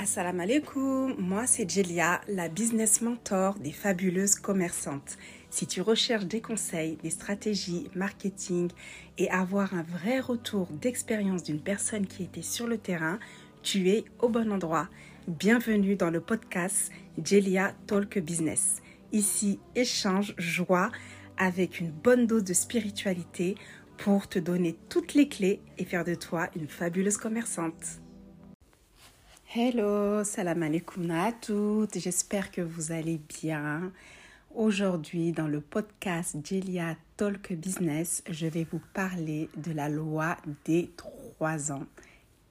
Assalamu alaikum, moi c'est Jelia, la business mentor des fabuleuses commerçantes. Si tu recherches des conseils, des stratégies, marketing et avoir un vrai retour d'expérience d'une personne qui était sur le terrain, tu es au bon endroit. Bienvenue dans le podcast Jelia Talk Business. Ici, échange, joie avec une bonne dose de spiritualité pour te donner toutes les clés et faire de toi une fabuleuse commerçante. Hello, salam alaikum à toutes, j'espère que vous allez bien. Aujourd'hui, dans le podcast Jelia Talk Business, je vais vous parler de la loi des trois ans.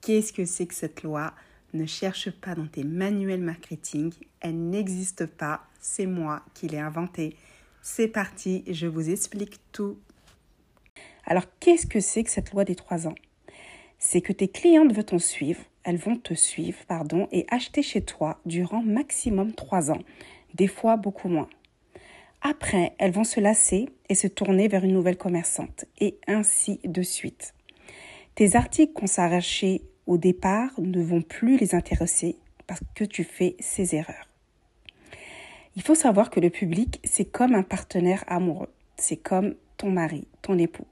Qu'est-ce que c'est que cette loi? Ne cherche pas dans tes manuels marketing, elle n'existe pas, c'est moi qui l'ai inventée. C'est parti, je vous explique tout. Alors, qu'est-ce que c'est que cette loi des trois ans? C'est que tes clientes veulent t'en suivre elles vont te suivre pardon, et acheter chez toi durant maximum trois ans, des fois beaucoup moins. Après, elles vont se lasser et se tourner vers une nouvelle commerçante, et ainsi de suite. Tes articles qu'on s'arrachait au départ ne vont plus les intéresser parce que tu fais ces erreurs. Il faut savoir que le public, c'est comme un partenaire amoureux, c'est comme ton mari, ton époux.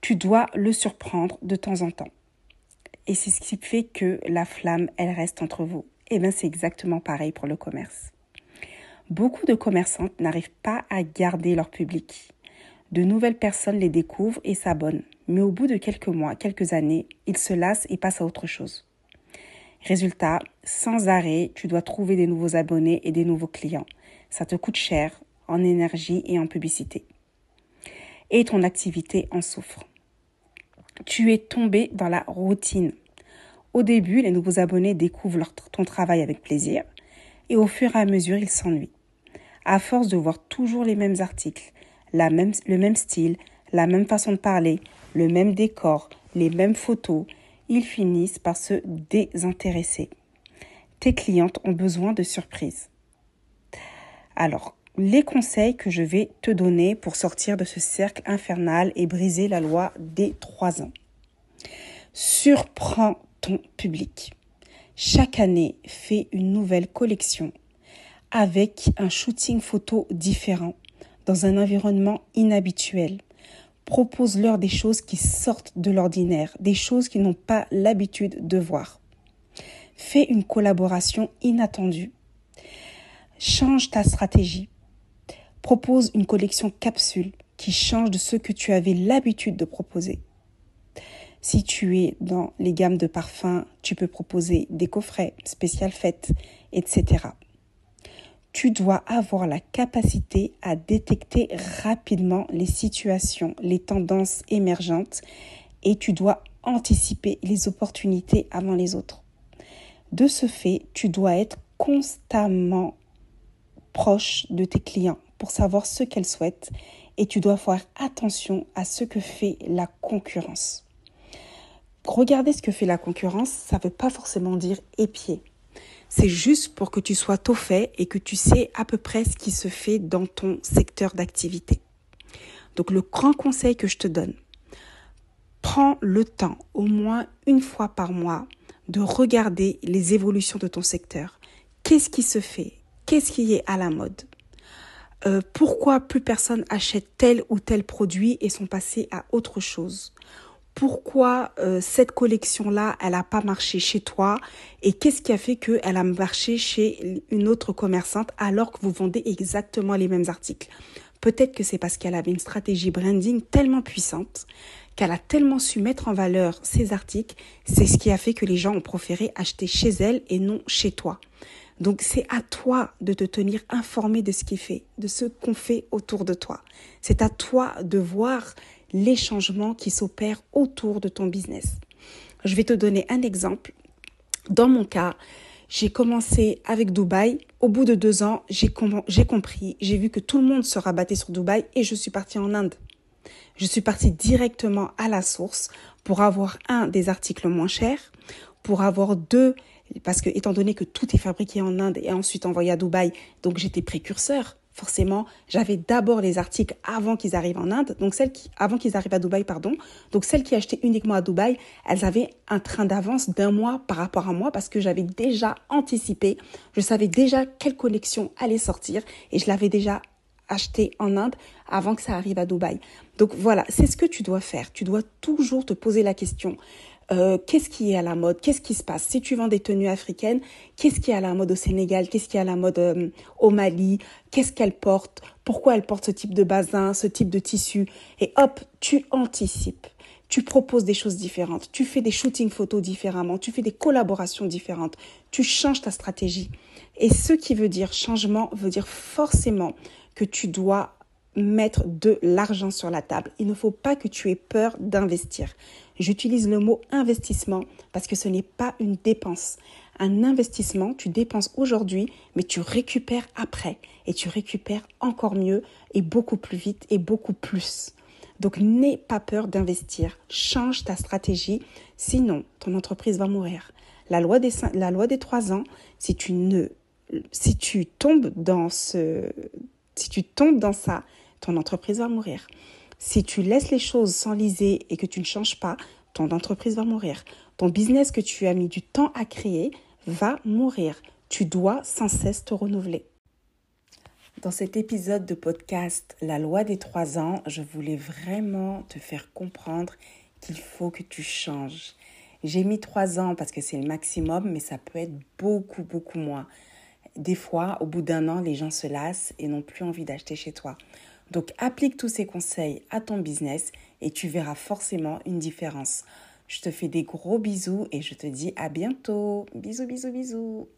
Tu dois le surprendre de temps en temps. Et c'est ce qui fait que la flamme, elle reste entre vous. Et eh bien, c'est exactement pareil pour le commerce. Beaucoup de commerçantes n'arrivent pas à garder leur public. De nouvelles personnes les découvrent et s'abonnent. Mais au bout de quelques mois, quelques années, ils se lassent et passent à autre chose. Résultat, sans arrêt, tu dois trouver des nouveaux abonnés et des nouveaux clients. Ça te coûte cher en énergie et en publicité. Et ton activité en souffre tu es tombé dans la routine. Au début, les nouveaux abonnés découvrent ton travail avec plaisir et au fur et à mesure, ils s'ennuient. À force de voir toujours les mêmes articles, le même style, la même façon de parler, le même décor, les mêmes photos, ils finissent par se désintéresser. Tes clientes ont besoin de surprises. Alors, les conseils que je vais te donner pour sortir de ce cercle infernal et briser la loi des trois ans. Surprends ton public. Chaque année, fais une nouvelle collection avec un shooting photo différent dans un environnement inhabituel. Propose-leur des choses qui sortent de l'ordinaire, des choses qu'ils n'ont pas l'habitude de voir. Fais une collaboration inattendue. Change ta stratégie propose une collection capsule qui change de ce que tu avais l'habitude de proposer. Si tu es dans les gammes de parfums, tu peux proposer des coffrets, spéciales fêtes, etc. Tu dois avoir la capacité à détecter rapidement les situations, les tendances émergentes et tu dois anticiper les opportunités avant les autres. De ce fait, tu dois être constamment proche de tes clients pour savoir ce qu'elles souhaitent et tu dois faire attention à ce que fait la concurrence. Regarder ce que fait la concurrence, ça ne veut pas forcément dire épier. C'est juste pour que tu sois au fait et que tu sais à peu près ce qui se fait dans ton secteur d'activité. Donc le grand conseil que je te donne, prends le temps, au moins une fois par mois, de regarder les évolutions de ton secteur. Qu'est-ce qui se fait? Qu'est-ce qui est à la mode? Euh, pourquoi plus personne achète tel ou tel produit et sont passés à autre chose? Pourquoi euh, cette collection-là, elle n'a pas marché chez toi? Et qu'est-ce qui a fait qu'elle a marché chez une autre commerçante alors que vous vendez exactement les mêmes articles? Peut-être que c'est parce qu'elle avait une stratégie branding tellement puissante qu'elle a tellement su mettre en valeur ses articles, c'est ce qui a fait que les gens ont préféré acheter chez elle et non chez toi. Donc c'est à toi de te tenir informé de ce qui fait, de ce qu'on fait autour de toi. C'est à toi de voir les changements qui s'opèrent autour de ton business. Je vais te donner un exemple. Dans mon cas, j'ai commencé avec Dubaï. Au bout de deux ans, j'ai compris, j'ai vu que tout le monde se rabattait sur Dubaï et je suis partie en Inde. Je suis partie directement à la source pour avoir un des articles moins chers, pour avoir deux parce que étant donné que tout est fabriqué en Inde et ensuite envoyé à Dubaï, donc j'étais précurseur. forcément, j'avais d'abord les articles avant qu'ils arrivent en Inde, donc celles avant qu'ils arrivent à Dubaï, pardon. Donc celles qui achetaient uniquement à Dubaï, elles avaient un train d'avance d'un mois par rapport à moi parce que j'avais déjà anticipé, je savais déjà quelle collection allait sortir et je l'avais déjà acheté en Inde avant que ça arrive à Dubaï. Donc voilà, c'est ce que tu dois faire. Tu dois toujours te poser la question. Euh, qu'est-ce qui est à la mode, qu'est-ce qui se passe? Si tu vends des tenues africaines, qu'est-ce qui est à la mode au Sénégal, qu'est-ce qui est à la mode euh, au Mali, qu'est-ce qu'elle porte, pourquoi elle porte ce type de bazin, ce type de tissu? Et hop, tu anticipes. Tu proposes des choses différentes, tu fais des shootings photos différemment, tu fais des collaborations différentes, tu changes ta stratégie. Et ce qui veut dire changement veut dire forcément que tu dois mettre de l'argent sur la table. Il ne faut pas que tu aies peur d'investir. J'utilise le mot investissement parce que ce n'est pas une dépense. Un investissement, tu dépenses aujourd'hui, mais tu récupères après. Et tu récupères encore mieux et beaucoup plus vite et beaucoup plus. Donc n'aie pas peur d'investir. Change ta stratégie, sinon ton entreprise va mourir. La loi des, la loi des trois ans, si tu ne, si tu tombes dans ce, si tu tombes dans ça, ton entreprise va mourir. Si tu laisses les choses s'enliser et que tu ne changes pas, ton entreprise va mourir. Ton business que tu as mis du temps à créer va mourir. Tu dois sans cesse te renouveler. Dans cet épisode de podcast La loi des trois ans, je voulais vraiment te faire comprendre qu'il faut que tu changes. J'ai mis trois ans parce que c'est le maximum, mais ça peut être beaucoup, beaucoup moins. Des fois, au bout d'un an, les gens se lassent et n'ont plus envie d'acheter chez toi. Donc applique tous ces conseils à ton business et tu verras forcément une différence. Je te fais des gros bisous et je te dis à bientôt. Bisous, bisous, bisous.